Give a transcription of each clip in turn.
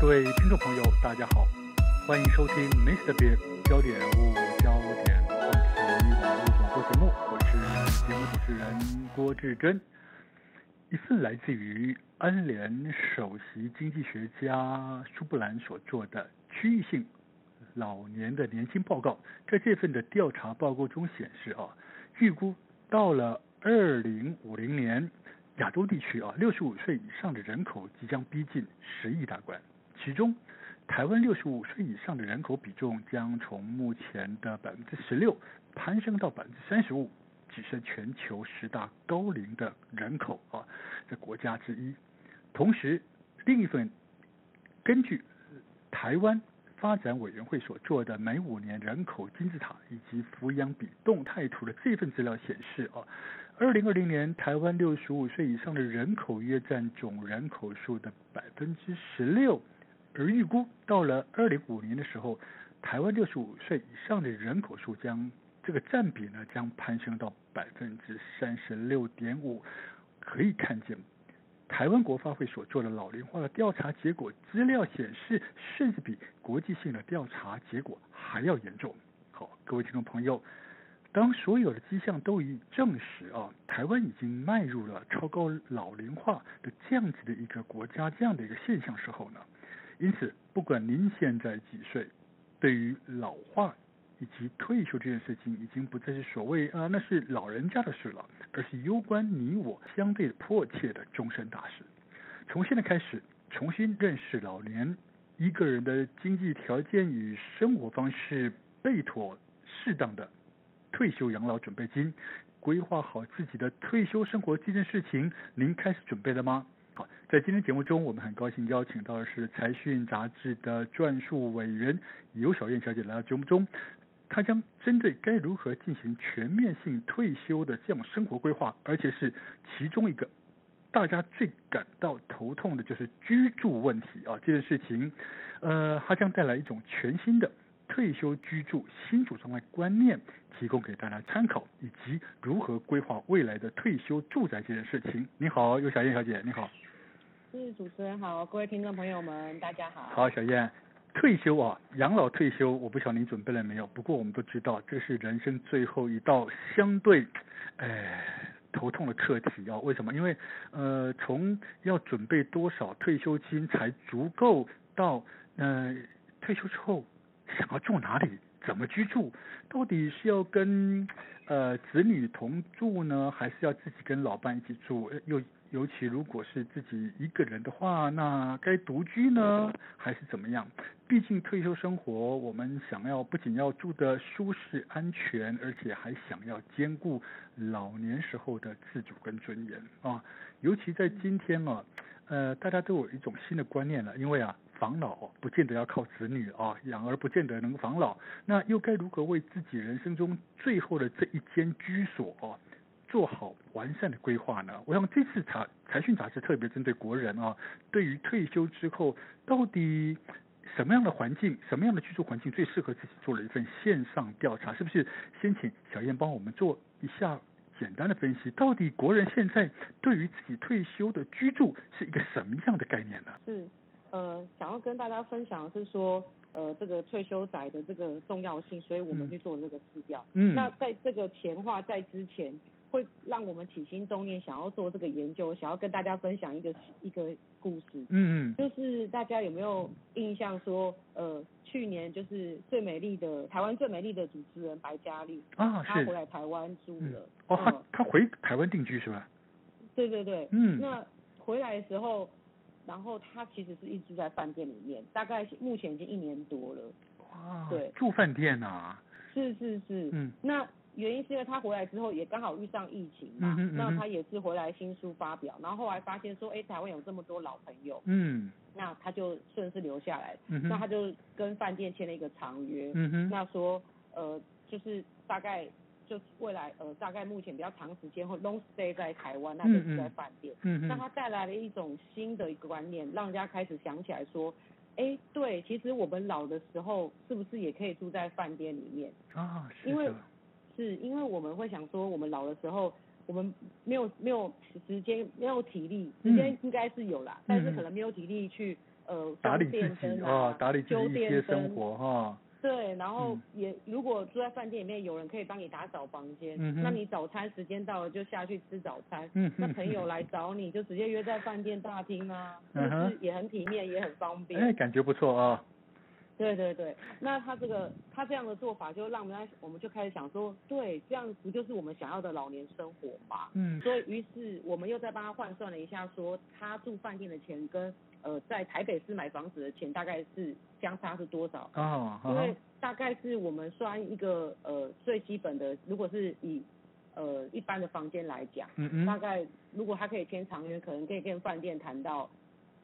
各位听众朋友，大家好，欢迎收听 Mr. Big 焦点人物焦点话题网络广播节目，我是节目主持人郭志珍。一份来自于安联首席经济学家苏布兰所做的区域性老年的年轻报告，在这份的调查报告中显示啊，预估到了二零五零年，亚洲地区啊，六十五岁以上的人口即将逼近十亿大关。其中，台湾六十五岁以上的人口比重将从目前的百分之十六攀升到百分之三十五，跻身全球十大高龄的人口啊的国家之一。同时，另一份根据台湾发展委员会所做的每五年人口金字塔以及抚养比动态图的这份资料显示啊，二零二零年台湾六十五岁以上的人口约占总人口数的百分之十六。而预估到了二零五年的时候，台湾六十五岁以上的人口数将这个占比呢将攀升到百分之三十六点五。可以看见，台湾国发会所做的老龄化的调查结果资料显示，甚至比国际性的调查结果还要严重。好，各位听众朋友，当所有的迹象都已证实啊，台湾已经迈入了超高老龄化的这样子的一个国家这样的一个现象时候呢，因此，不管您现在几岁，对于老化以及退休这件事情，已经不再是所谓啊，那是老人家的事了，而是攸关你我相对迫切的终身大事。从现在开始，重新认识老年，一个人的经济条件与生活方式，备妥适当的退休养老准备金，规划好自己的退休生活这件事情，您开始准备了吗？好，在今天节目中，我们很高兴邀请到的是《财讯》杂志的撰述委员尤小燕小姐来到节目中。她将针对该如何进行全面性退休的这样生活规划，而且是其中一个大家最感到头痛的就是居住问题啊这件事情，呃，它将带来一种全新的退休居住新主张的观念，提供给大家参考，以及如何规划未来的退休住宅这件事情。你好，有小燕小姐，你好。是主持人好，各位听众朋友们，大家好。好，小燕，退休啊，养老退休，我不晓得您准备了没有。不过我们都知道，这是人生最后一道相对，哎，头痛的课题啊。为什么？因为呃，从要准备多少退休金才足够到呃退休之后想要住哪里，怎么居住，到底是要跟呃子女同住呢，还是要自己跟老伴一起住？又尤其如果是自己一个人的话，那该独居呢，还是怎么样？毕竟退休生活，我们想要不仅要住的舒适安全，而且还想要兼顾老年时候的自主跟尊严啊。尤其在今天啊，呃，大家都有一种新的观念了，因为啊，防老不见得要靠子女啊，养儿不见得能防老，那又该如何为自己人生中最后的这一间居所啊？做好完善的规划呢？我想这次财财讯杂志特别针对国人啊，对于退休之后到底什么样的环境、什么样的居住环境最适合自己，做了一份线上调查，是不是？先请小燕帮我们做一下简单的分析，到底国人现在对于自己退休的居住是一个什么样的概念呢？是，呃，想要跟大家分享的是说，呃，这个退休宅的这个重要性，所以我们去做这个市调。嗯，那在这个前话在之前。会让我们起心动念，想要做这个研究，想要跟大家分享一个一个故事。嗯嗯，就是大家有没有印象说，呃，去年就是最美丽的台湾最美丽的主持人白嘉丽啊，她回来台湾住了。嗯、哦，她她回台湾定居是吧？对对对。嗯。那回来的时候，然后他其实是一直在饭店里面，大概目前已经一年多了。哇。对。住饭店啊。是是是。嗯。那。原因是因为他回来之后也刚好遇上疫情嘛，嗯嗯、那他也是回来新书发表，然后后来发现说，哎，台湾有这么多老朋友，嗯，那他就顺势留下来，嗯、那他就跟饭店签了一个长约，嗯、那说呃就是大概就未来呃大概目前比较长时间会 long stay 在台湾，那就是在饭店，嗯嗯、那它带来了一种新的一个观念，让人家开始想起来说，哎，对，其实我们老的时候是不是也可以住在饭店里面？啊？因为是因为我们会想说，我们老的时候，我们没有没有时间，没有体力，时间应该是有啦，嗯、但是可能没有体力去呃打理自己啊，打理自己一些生活哈。对，然后也如果住在饭店里面，有人可以帮你打扫房间，嗯，那你早餐时间到了就下去吃早餐。嗯，那朋友来找你就直接约在饭店大厅啊，是不是也很体面也很方便？哎，感觉不错啊。对对对，那他这个他这样的做法，就让我们我们就开始想说，对，这样不就是我们想要的老年生活嘛？嗯，所以于是我们又再帮他换算了一下，说他住饭店的钱跟呃在台北市买房子的钱大概是相差是多少？哦，因为大概是我们算一个呃最基本的，如果是以呃一般的房间来讲，嗯嗯，大概如果他可以签长约，可能可以跟饭店谈到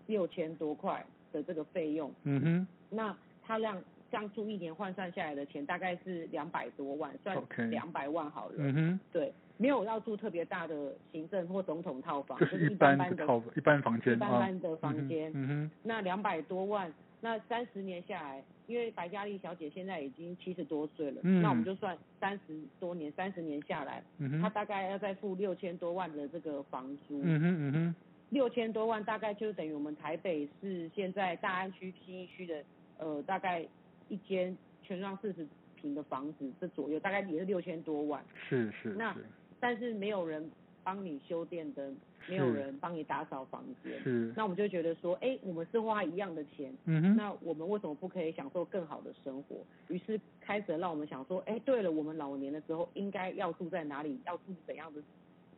六千多块的这个费用。嗯哼，那。他让这样住一年换算下来的钱大概是两百多万，算两百万好了。嗯哼。对，没有要住特别大的行政或总统套房，就是一般的套一般房间。一般般的房间。嗯哼。那两百多万，那三十年下来，因为白嘉丽小姐现在已经七十多岁了，嗯，那我们就算三十多年，三十年下来，嗯哼，她大概要再付六千多万的这个房租。嗯哼嗯哼。六千多万大概就等于我们台北市现在大安区信义区的。呃，大概一间全幢四十平的房子这左右，大概也是六千多万。是是。那但是没有人帮你修电灯，没有人帮你打扫房间。是。那我们就觉得说，哎，我们是花一样的钱，嗯哼，那我们为什么不可以享受更好的生活？于是开始让我们想说，哎，对了，我们老年的时候应该要住在哪里？要住怎样的？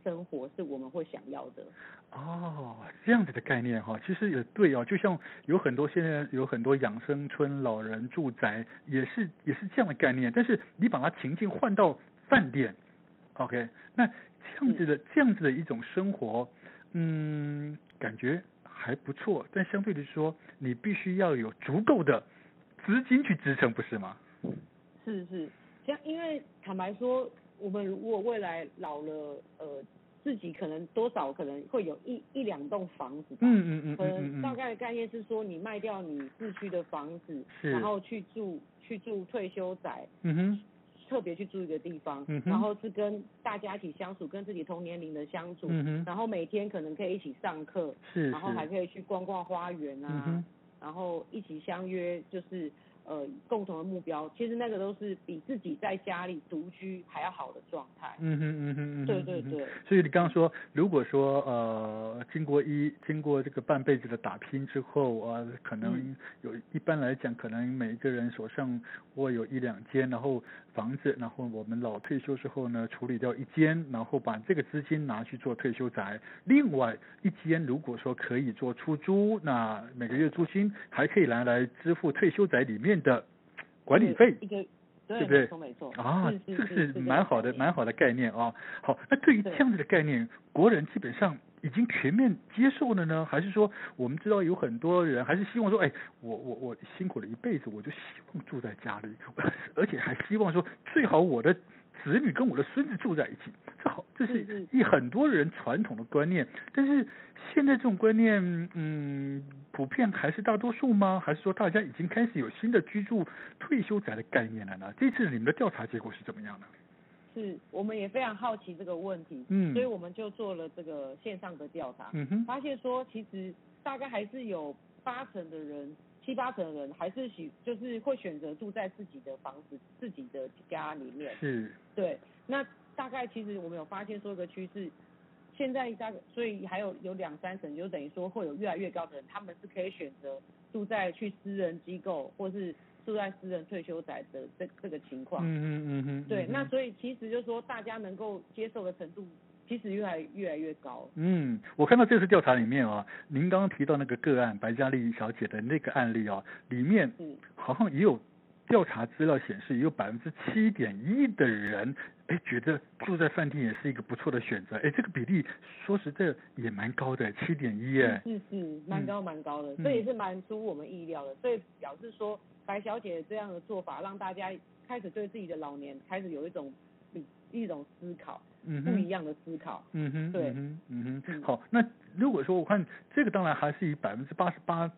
生活是我们会想要的哦，这样子的概念哈，其实也对哦，就像有很多现在有很多养生村、老人住宅，也是也是这样的概念。但是你把它情境换到饭店，OK，那这样子的这样子的一种生活，嗯，感觉还不错。但相对的说，你必须要有足够的资金去支撑，不是吗？是是，像因为坦白说，我们如果未来老了，呃。自己可能多少可能会有一一两栋房子吧，嗯嗯嗯，可能大概的概念是说，你卖掉你市区的房子，然后去住去住退休宅，嗯哼，特别去住一个地方，嗯，然后是跟大家一起相处，跟自己同年龄的相处，嗯哼，然后每天可能可以一起上课，是，然后还可以去逛逛花园啊，然后一起相约就是。呃，共同的目标，其实那个都是比自己在家里独居还要好的状态。嗯哼嗯哼嗯，对对对。所以你刚刚说，如果说呃，经过一经过这个半辈子的打拼之后啊，呃，可能有一般来讲，可能每一个人手上握有一两间，然后房子，然后我们老退休之后呢，处理掉一间，然后把这个资金拿去做退休宅，另外一间如果说可以做出租，那每个月租金还可以拿来支付退休宅里面。的管理费，对不对？没错没错啊，这个是蛮好的蛮好的概念啊。好，那对于这样子的概念，国人基本上已经全面接受了呢，还是说我们知道有很多人还是希望说，哎，我我我辛苦了一辈子，我就希望住在家里，而且还希望说最好我的子女跟我的孙子住在一起，这好，这是一很多人传统的观念，但是。现在这种观念，嗯，普遍还是大多数吗？还是说大家已经开始有新的居住退休宅的概念了呢？这次你们的调查结果是怎么样的？是，我们也非常好奇这个问题，嗯，所以我们就做了这个线上的调查，嗯哼，发现说其实大概还是有八成的人，七八成的人还是喜，就是会选择住在自己的房子、自己的家里面。是，对，那大概其实我们有发现说一个趋势。现在大概，所以还有有两三成，就等于说会有越来越高的人，他们是可以选择住在去私人机构，或是住在私人退休宅的这这个情况。嗯嗯嗯嗯。对，那所以其实就是说，大家能够接受的程度，其实越来越来越高。嗯，我看到这次调查里面啊，您刚刚提到那个个案白嘉丽小姐的那个案例啊，里面好像也有。调查资料显示，也有百分之七点一的人，哎，觉得住在饭店也是一个不错的选择。哎，这个比例说实在也蛮高的，七点一，哎，是是，蛮高蛮高的，嗯，这也是蛮出乎我们意料的。所以表示说，白小姐这样的做法，让大家开始对自己的老年开始有一种一种思考，嗯，不一样的思考。嗯哼，对，嗯哼，嗯哼，好，那如果说我看这个，当然还是以百分之八十八。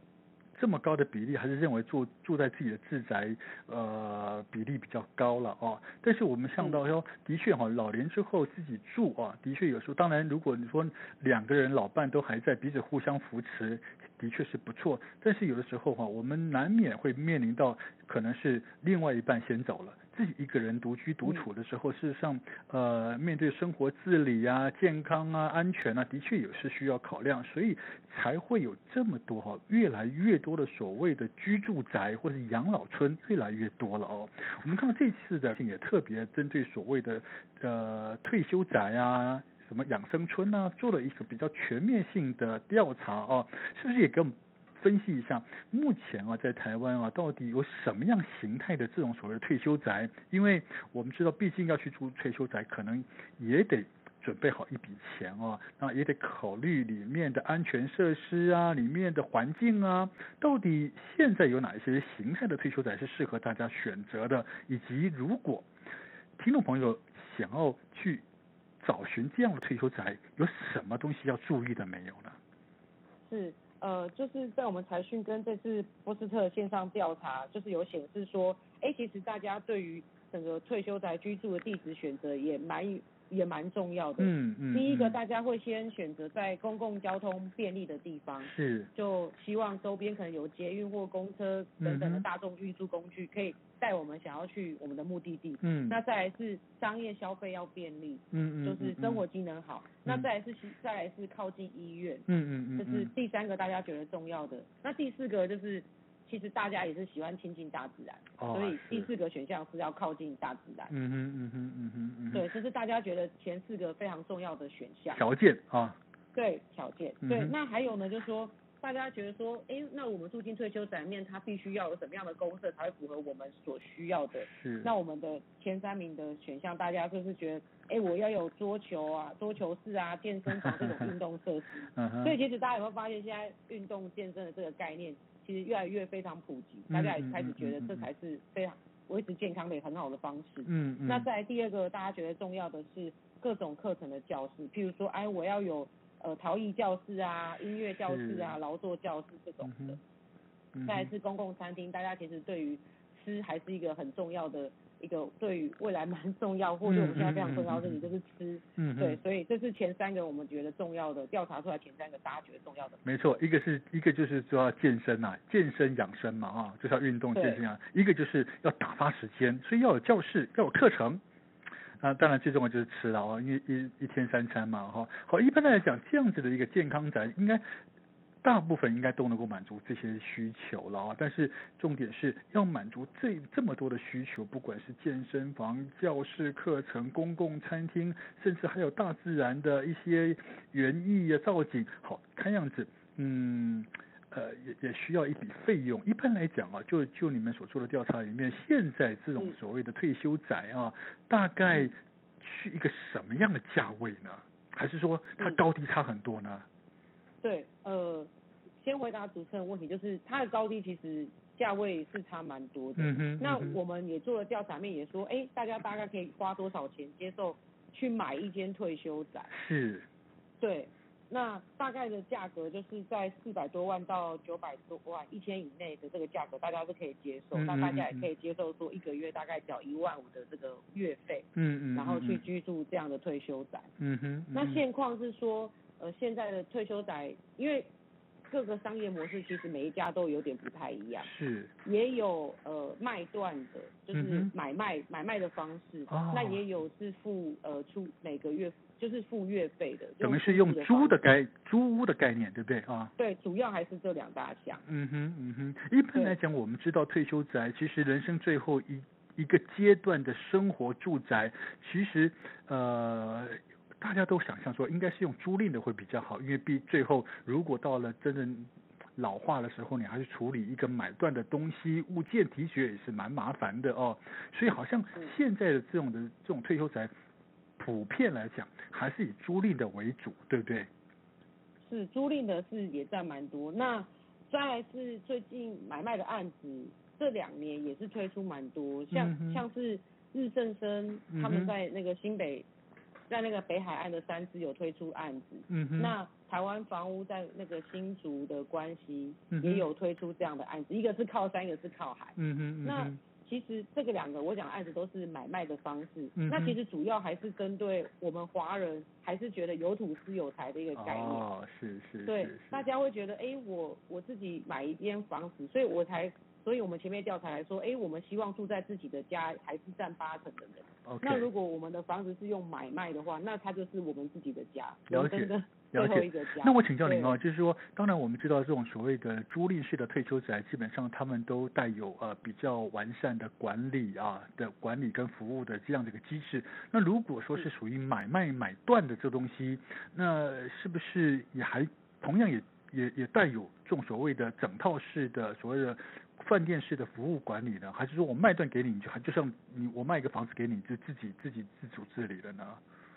这么高的比例，还是认为住住在自己的自宅，呃，比例比较高了哦。但是我们想到说，的确哈，老年之后自己住啊，的确有时候。当然，如果你说两个人老伴都还在，彼此互相扶持，的确是不错，但是有的时候哈，我们难免会面临到可能是另外一半先走了。自己一个人独居独处的时候，事实上，呃，面对生活自理啊、健康啊、安全啊，的确也是需要考量，所以才会有这么多哈，越来越多的所谓的居住宅或者养老村越来越多了哦。我们看到这次的也特别针对所谓的呃退休宅啊、什么养生村啊，做了一个比较全面性的调查哦，是不是也跟？分析一下，目前啊，在台湾啊，到底有什么样形态的这种所谓的退休宅？因为我们知道，毕竟要去住退休宅，可能也得准备好一笔钱啊，那也得考虑里面的安全设施啊，里面的环境啊，到底现在有哪一些形态的退休宅是适合大家选择的？以及如果听众朋友想要去找寻这样的退休宅，有什么东西要注意的没有呢？是。呃，就是在我们财讯跟这次波斯特线上调查，就是有显示说，哎，其实大家对于整个退休宅居住的地址选择也蛮。也蛮重要的。嗯嗯。第一个，大家会先选择在公共交通便利的地方。是。就希望周边可能有捷运或公车等等的大众运输工具，可以带我们想要去我们的目的地。嗯。那再来是商业消费要便利。嗯嗯。就是生活机能好。那再来是再来是靠近医院。嗯嗯嗯。这是第三个大家觉得重要的。那第四个就是。其实大家也是喜欢亲近大自然，哦、所以第四个选项是要靠近大自然。嗯哼嗯哼嗯哼嗯哼。对，这是大家觉得前四个非常重要的选项。条件啊。对，条件。对，那还有呢，就是说大家觉得说，哎，那我们住进退休宅面，它必须要有什么样的公设才会符合我们所需要的？是。那我们的前三名的选项，大家就是觉得，哎，我要有桌球啊、桌球室啊、健身房这种运动设施。嗯哼。所以其实大家有没有发现，现在运动健身的这个概念？其实越来越非常普及，大家也开始觉得这才是非常维持健康的很好的方式。嗯嗯。那再来第二个，大家觉得重要的是各种课程的教室，譬如说，哎，我要有呃陶艺教室啊、音乐教室啊、劳作教室这种的。嗯。再来是公共餐厅，大家其实对于吃还是一个很重要的。一个对于未来蛮重要，或者我们现在非常重要的事情就是吃，嗯，对，所以这是前三个我们觉得重要的调查出来前三个大家觉得重要的。没错，一个是一个就是说要健身呐，健身养生嘛啊，就是要运动健身啊，一个就是要打发时间，所以要有教室，要有课程，啊，当然最重要就是吃了啊，因为一一天三餐嘛哈，好，一般来讲这样子的一个健康宅应该。大部分应该都能够满足这些需求了啊，但是重点是要满足这这么多的需求，不管是健身房、教室、课程、公共餐厅，甚至还有大自然的一些园艺啊、造景，好看样子，嗯，呃，也也需要一笔费用。一般来讲啊，就就你们所做的调查里面，现在这种所谓的退休宅啊，大概是一个什么样的价位呢？还是说它高低差很多呢？对，呃，先回答主持人问题，就是它的高低其实价位是差蛮多的。嗯哼。那我们也做了调查面，也说，哎，大家大概可以花多少钱接受去买一间退休宅？是。对，那大概的价格就是在四百多万到九百多万一千以内的这个价格，大家都可以接受。嗯哼。那大家也可以接受说一个月大概缴一万五的这个月费。嗯嗯。然后去居住这样的退休宅。嗯哼。那现况是说。呃，现在的退休宅，因为各个商业模式其实每一家都有点不太一样，是，也有呃卖断的，就是买卖、嗯、买卖的方式，哦、那也有是付呃出每个月就是付月费的，等于是用租的概租屋的概念，对不对啊？对，主要还是这两大项。嗯哼嗯哼，一般来讲，我们知道退休宅其实人生最后一一个阶段的生活住宅，其实呃。大家都想象说，应该是用租赁的会比较好，因为毕最后如果到了真正老化的时候，你还是处理一个买断的东西物件，提取也是蛮麻烦的哦。所以好像现在的这种的这种退休宅，普遍来讲还是以租赁的为主，对不对？是租赁的是也占蛮多。那再来是最近买卖的案子，这两年也是推出蛮多，像、嗯、像是日正生他们在那个新北。在那个北海岸的三芝有推出案子，嗯哼，那台湾房屋在那个新竹的关系也有推出这样的案子，嗯、一个是靠山，一个是靠海，嗯哼，嗯哼，那其实这个两个我讲案子都是买卖的方式，嗯、那其实主要还是针对我们华人，还是觉得有土斯有财的一个概念。哦，是是。对，大家会觉得，哎，我我自己买一间房子，所以我才，所以我们前面调查来说，哎，我们希望住在自己的家，还是占八成的人。Okay. 那如果我们的房子是用买卖的话，那它就是我们自己的家。了解。了解。那我请教您哦，就是说，当然我们知道这种所谓的租赁式的退休宅，基本上他们都带有呃比较完善的管理啊的管理跟服务的这样的一个机制。那如果说是属于买卖买断的这东西，那是不是也还同样也也也带有这种所谓的整套式的所谓的？饭店式的服务管理呢，还是说我卖断给你，就就像你我卖一个房子给你，就自己自己自主治理了呢？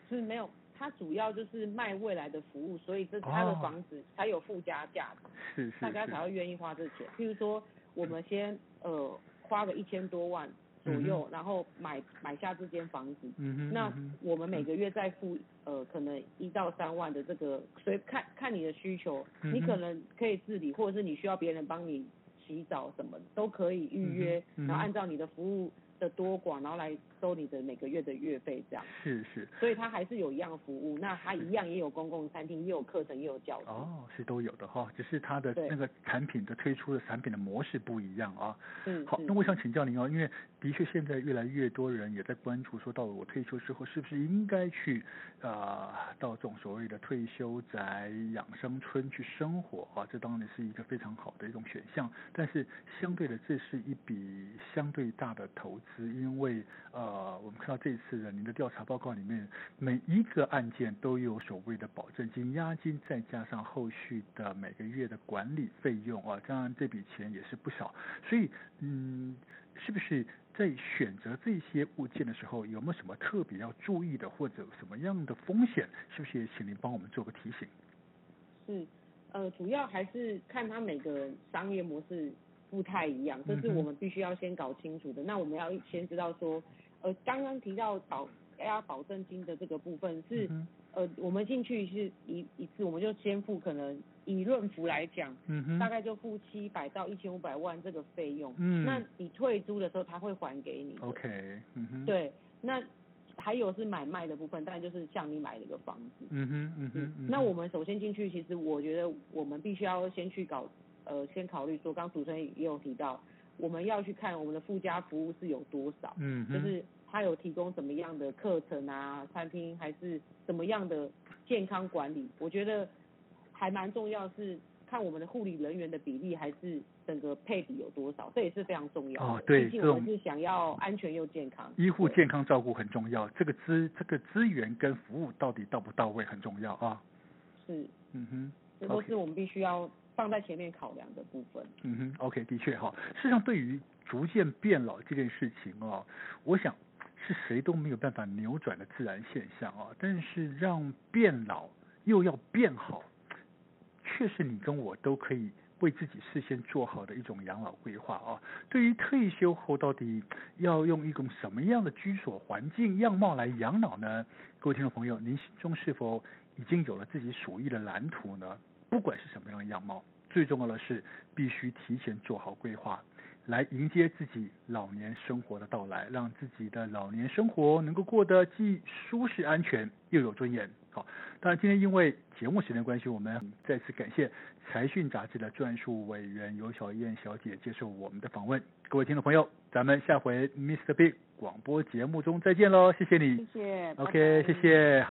是没有，它主要就是卖未来的服务，所以这他的房子才有附加价值，是是，是，大家才会愿意花这钱。譬如说，我们先呃花个一千多万左右，嗯、然后买买下这间房子，嗯哼，那我们每个月再付呃可能一到三万的这个，所以看看你的需求，你可能可以自理，或者是你需要别人帮你。洗澡什么都可以预约，嗯，然后按照你的服务的多寡，然后来收你的每个月的月费这样。是是。所以它还是有一样的服务，那它一样也有公共餐厅，也有课程，也有教室。哦，是都有的哈，只是它的那个产品的推出的产品的模式不一样啊。嗯。好，那我想请教您哦，因为的确现在越来越多人也在关注，说到了我退休之后是不是应该去啊、呃、到这种所谓的退休宅、养生村去生活啊？这当然是一个非常好的一种选项。但是相对的，这是一笔相对大的投资，是因为呃，我们看到这次的您的调查报告里面，每一个案件都有所谓的保证金、押金，再加上后续的每个月的管理费用啊，当然这笔钱也是不少。所以，嗯，是不是在选择这些物件的时候，有没有什么特别要注意的，或者什么样的风险？是不是也请您帮我们做个提醒？是。呃，主要还是看他每个商业模式不太一样，这是我们必须要先搞清楚的。那我们要先知道说，呃，刚刚提到保要保证金的这个部分是，呃，我们进去是一一次，我们就先付可能以润福来讲，大概就付七百到一千五百万这个费用。嗯，那你退租的时候他会还给你。OK，嗯哼，对，那。还有是买卖的部分，当然就是像你买了一个房子。嗯哼，嗯哼。嗯，那我们首先进去，其实我觉得我们必须要先去搞，呃，先考虑说，刚刚主持人也有提到，我们要去看我们的附加服务是有多少。嗯。就是他有提供什么样的课程啊，餐厅还是什么样的健康管理？我觉得还蛮重要是。看我们的护理人员的比例，还是整个配比有多少，这也是非常重要的。哦，对，毕竟我们是想要安全又健康。医护健康照顾很重要，这个资这个资源跟服务到底到不到位很重要啊。是，嗯哼，这都是我们必须要放在前面考量的部分。嗯哼，OK，的确哈。事实上，对于逐渐变老这件事情哦，我想是谁都没有办法扭转的自然现象啊。但是让变老又要变好。确实，你跟我都可以为自己事先做好的一种养老规划啊。对于退休后到底要用一种什么样的居所环境样貌来养老呢？各位听众朋友，您心中是否已经有了自己属意的蓝图呢？不管是什么样的样貌，最重要的是必须提前做好规划，来迎接自己老年生活的到来，让自己的老年生活能够过得既舒适、安全又有尊严。好，当然今天因为节目时间关系，我们再次感谢财讯杂志的专属委员尤小燕小姐接受我们的访问。各位听众朋友，咱们下回 Mr. Big 广播节目中再见喽，谢谢你。谢谢。OK，谢谢。